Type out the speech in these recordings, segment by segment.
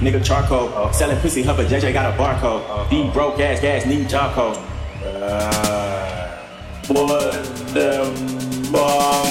nigga charcoal. Uh, selling pussy, but JJ got a barcode. Uh, These broke ass gas need charcoal. Uh, what the?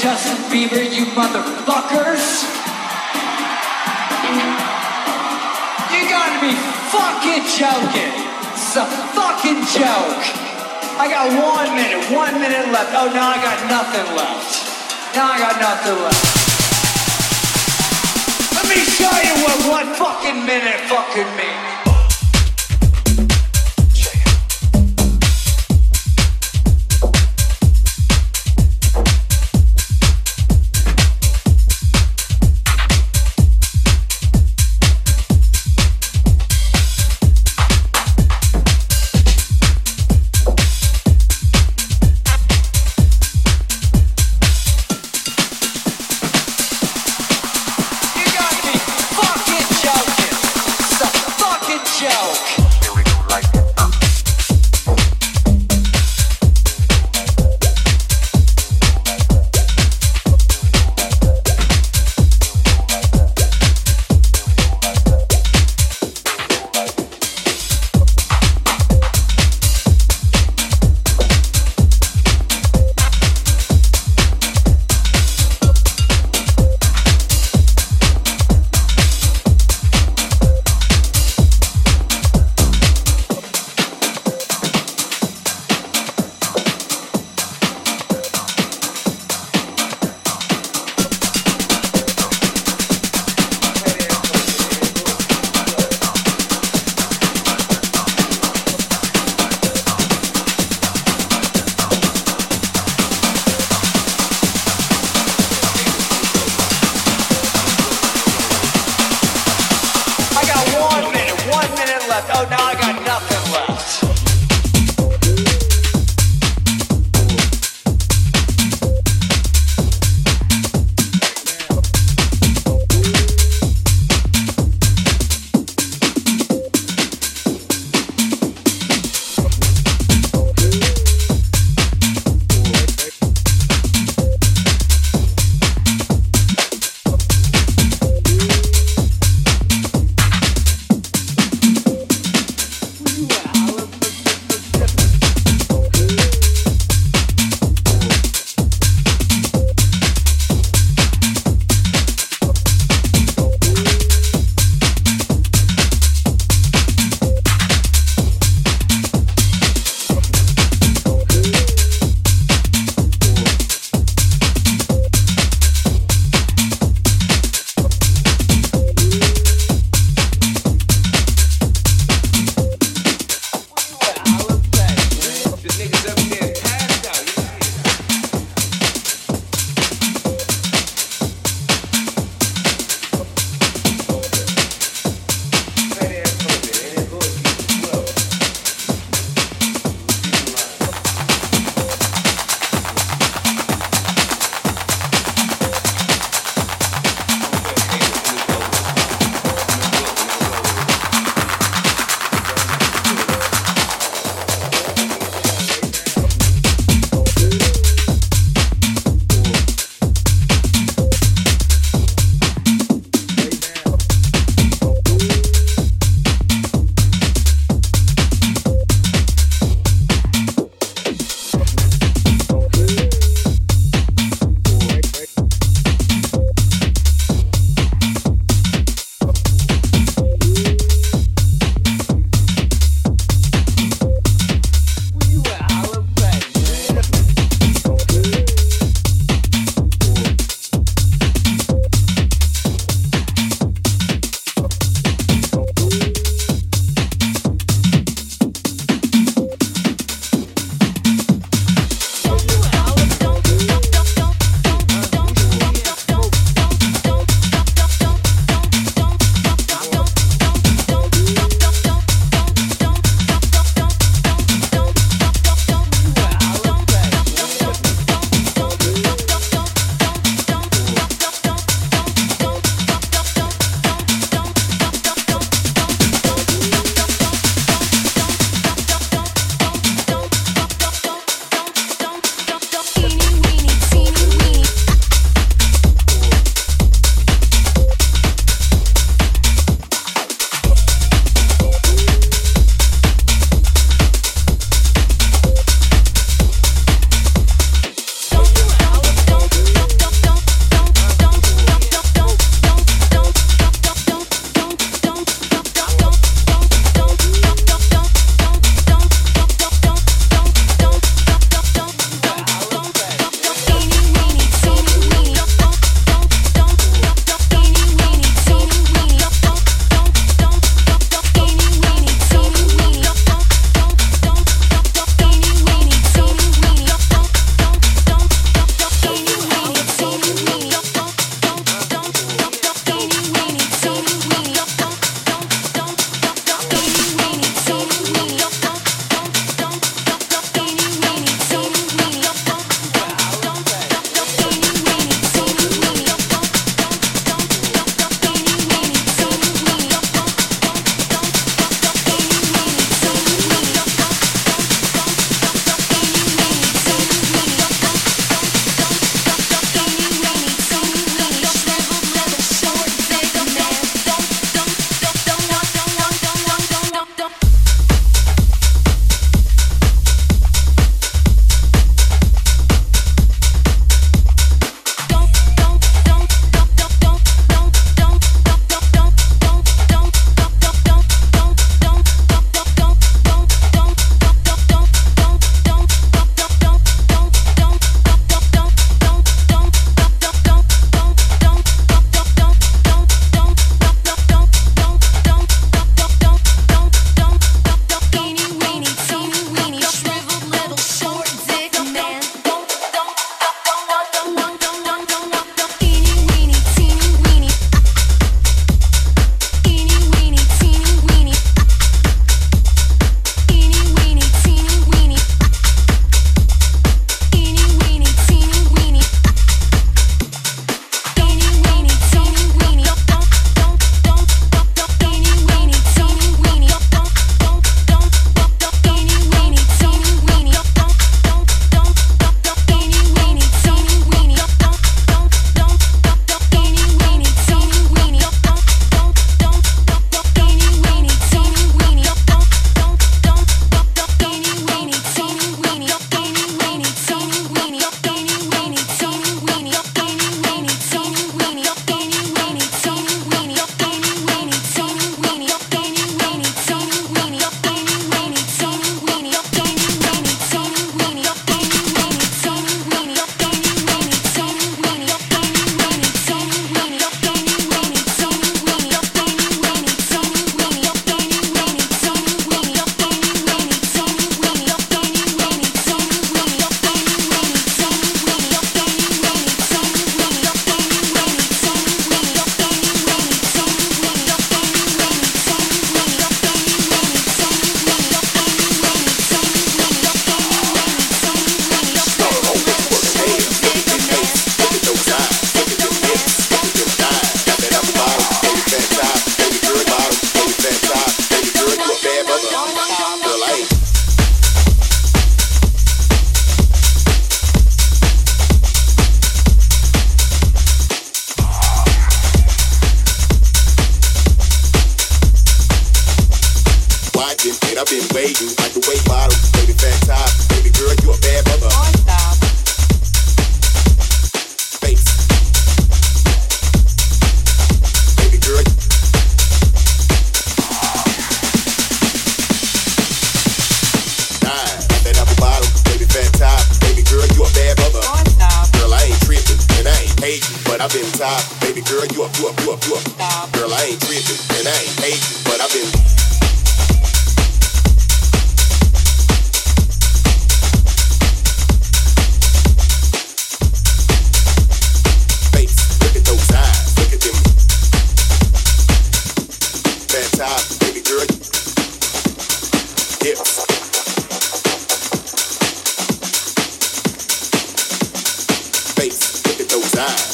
Justin Bieber, you motherfuckers. You gotta be fucking joking. It's a fucking joke. I got one minute, one minute left. Oh, now I got nothing left. Now I got nothing left. Let me show you what one fucking minute fucking means. Oh no.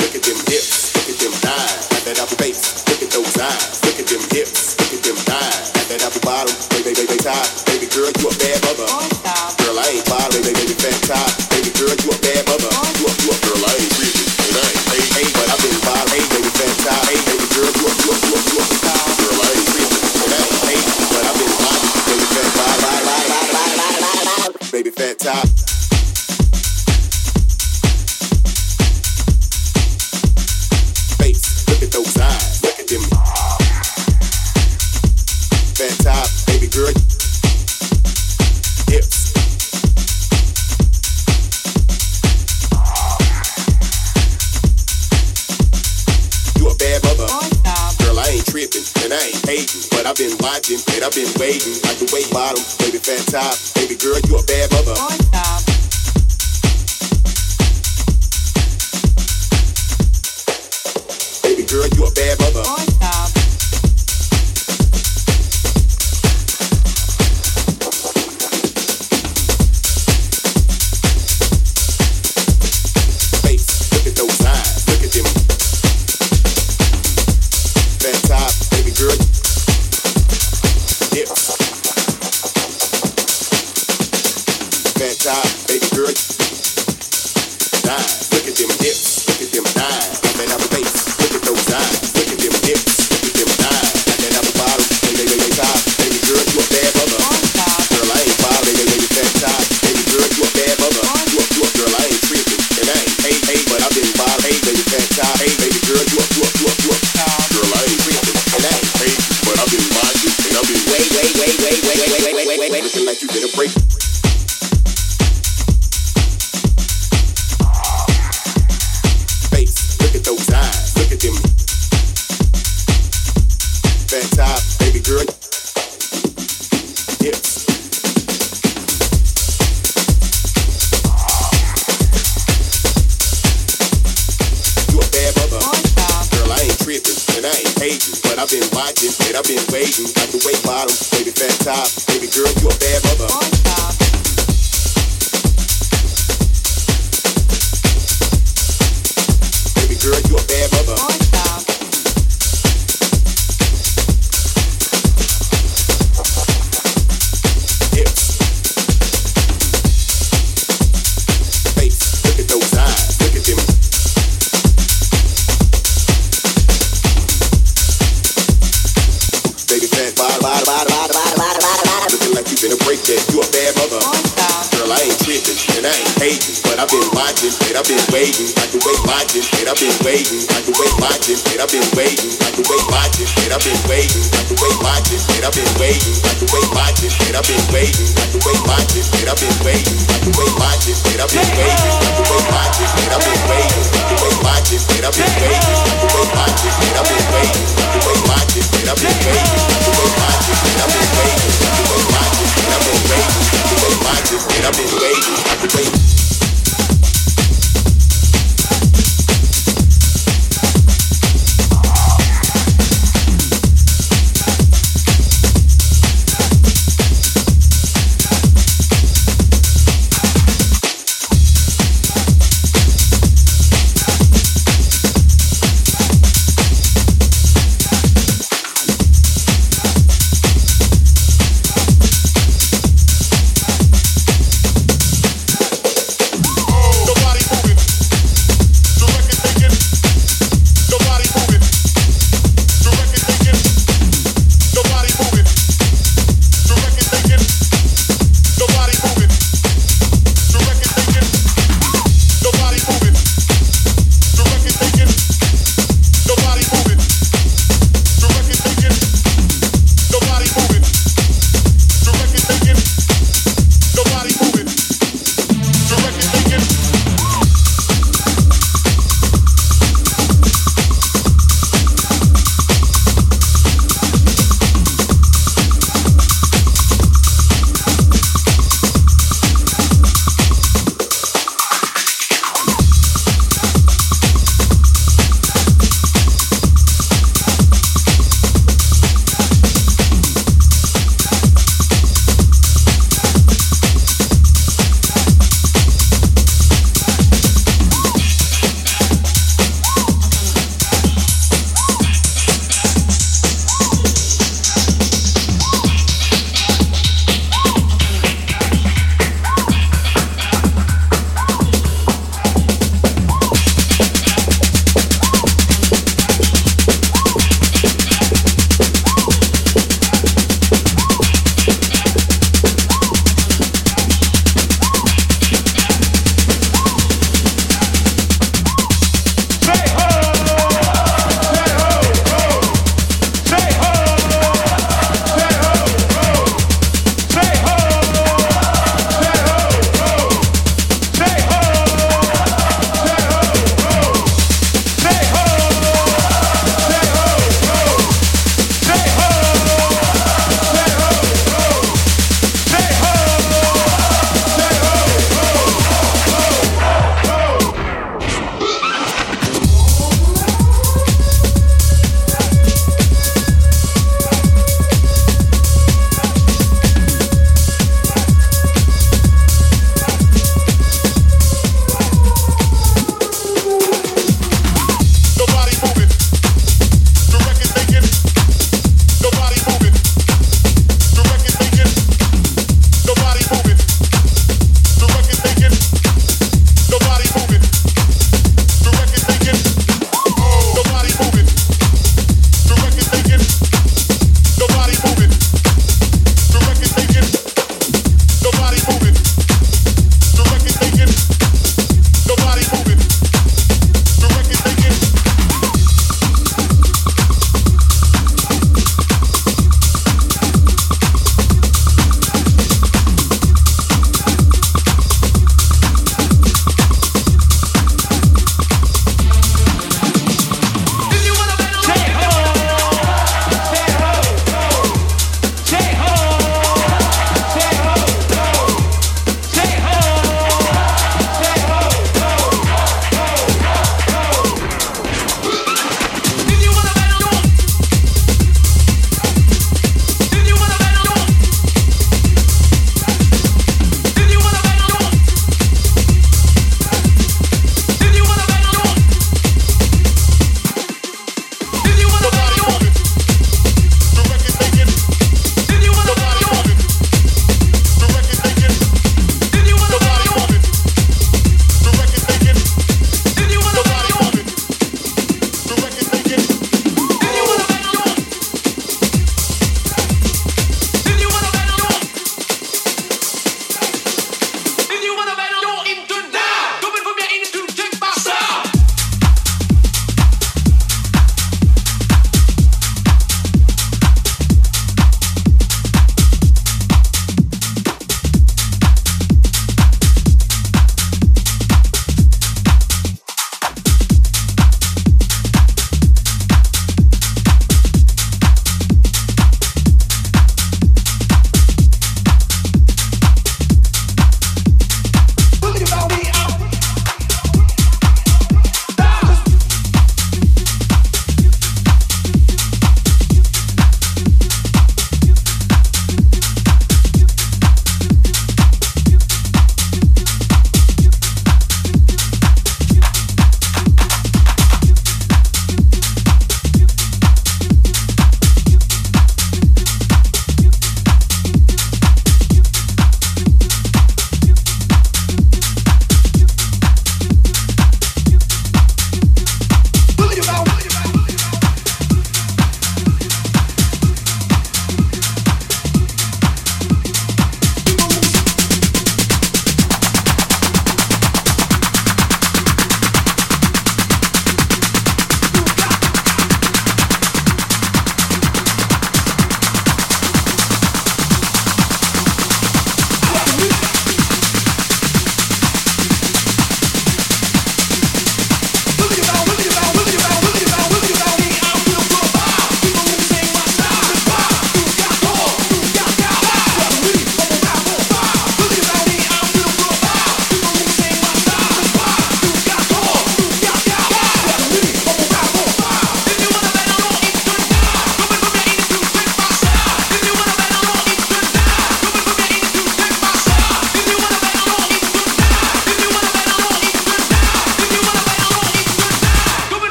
look at them hips, look at them thighs. Got that apple base, look at those eyes, look at them hips, look at them thighs. Got that apple bottom, baby, baby, baby top. Baby girl, you a bad mother. Oh, girl, I ain't bothered. baby, baby, fat top. Baby girl, you a bad mother. Oh, stop.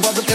What the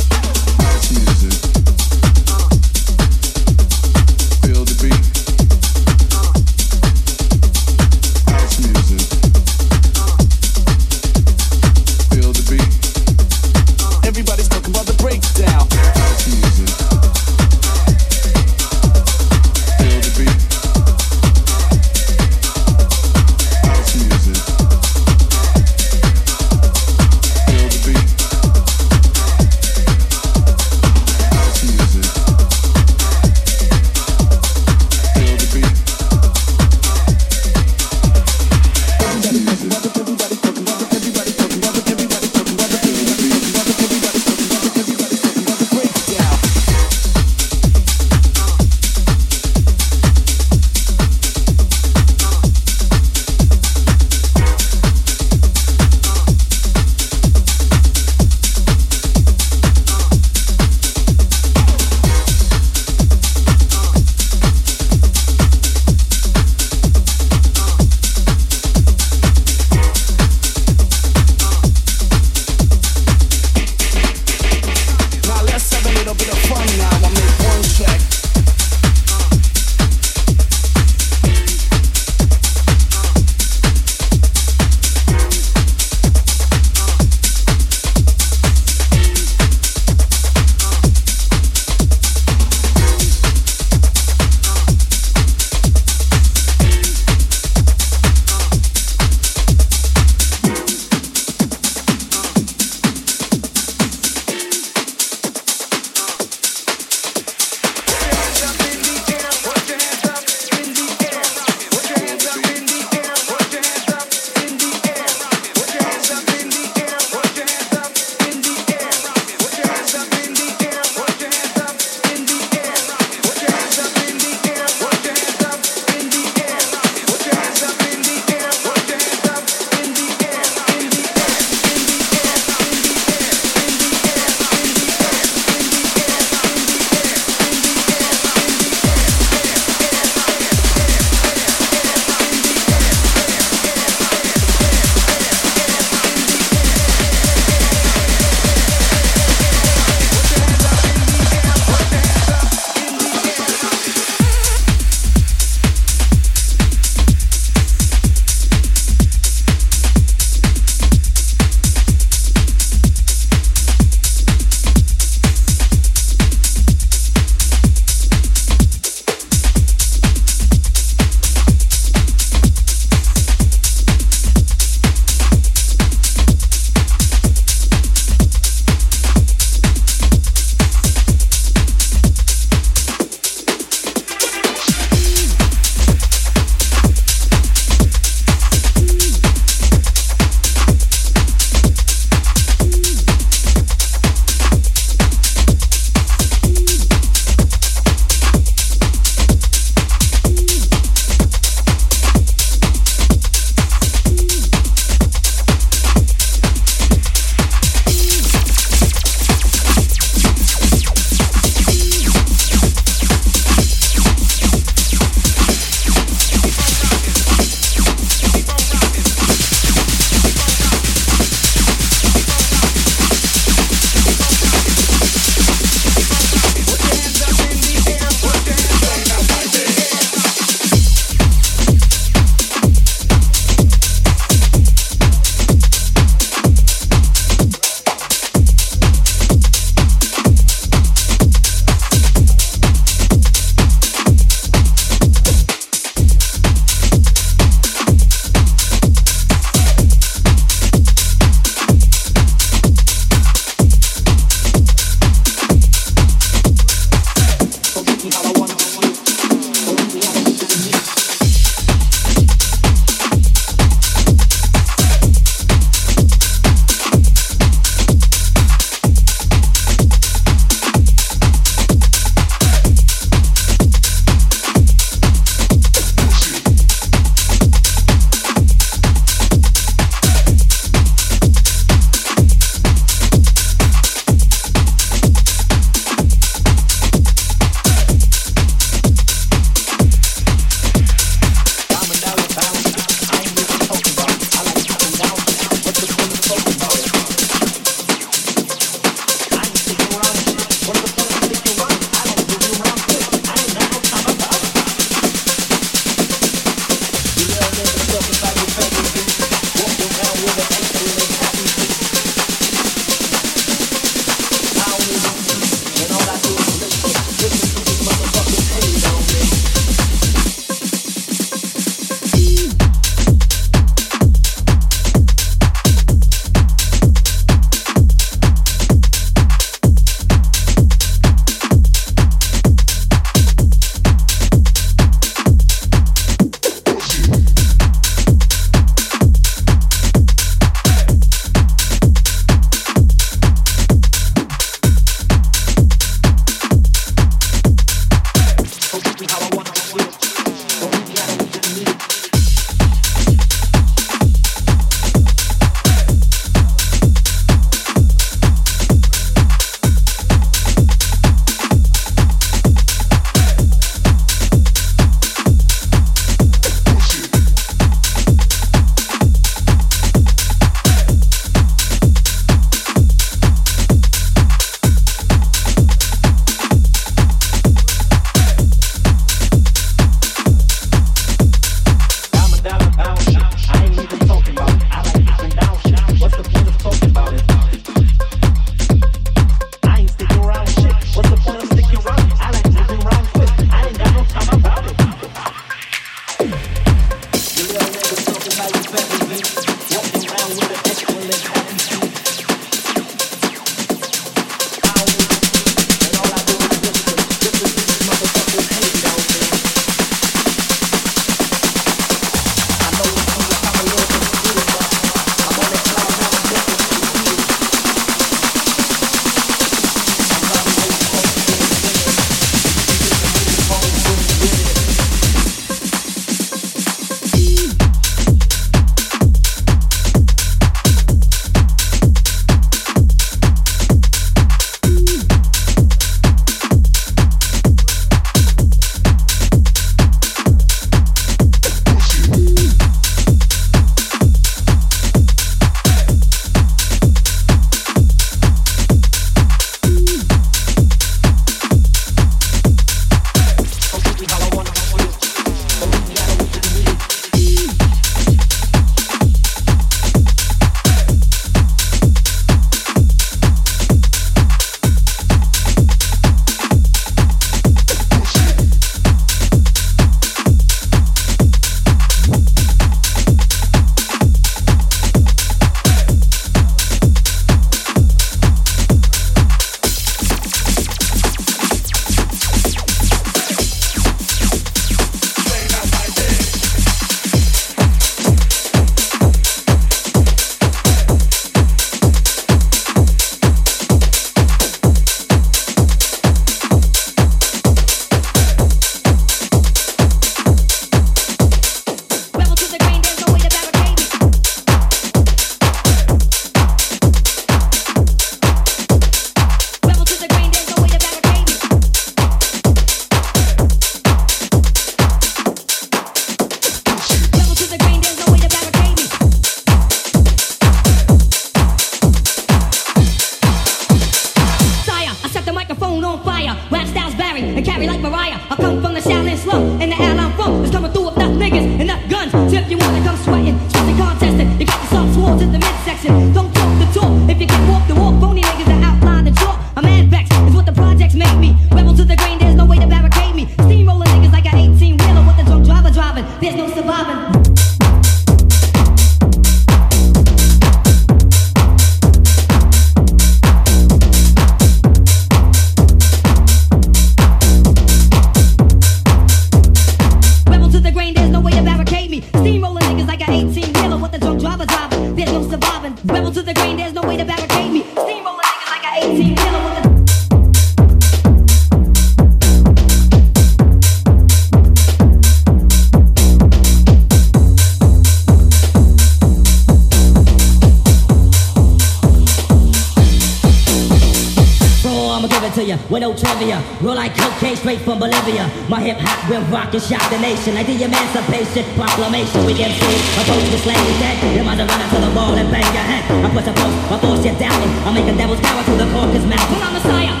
trivia. Roll like cocaine straight from Bolivia. My hip hop will rock and shock the nation like the Emancipation Proclamation. We MC, oppose this language that you might run to the wall and bang your head. I push a post, My force your doubt. I make the devil's power to the corpus mouth. But I'm Messiah.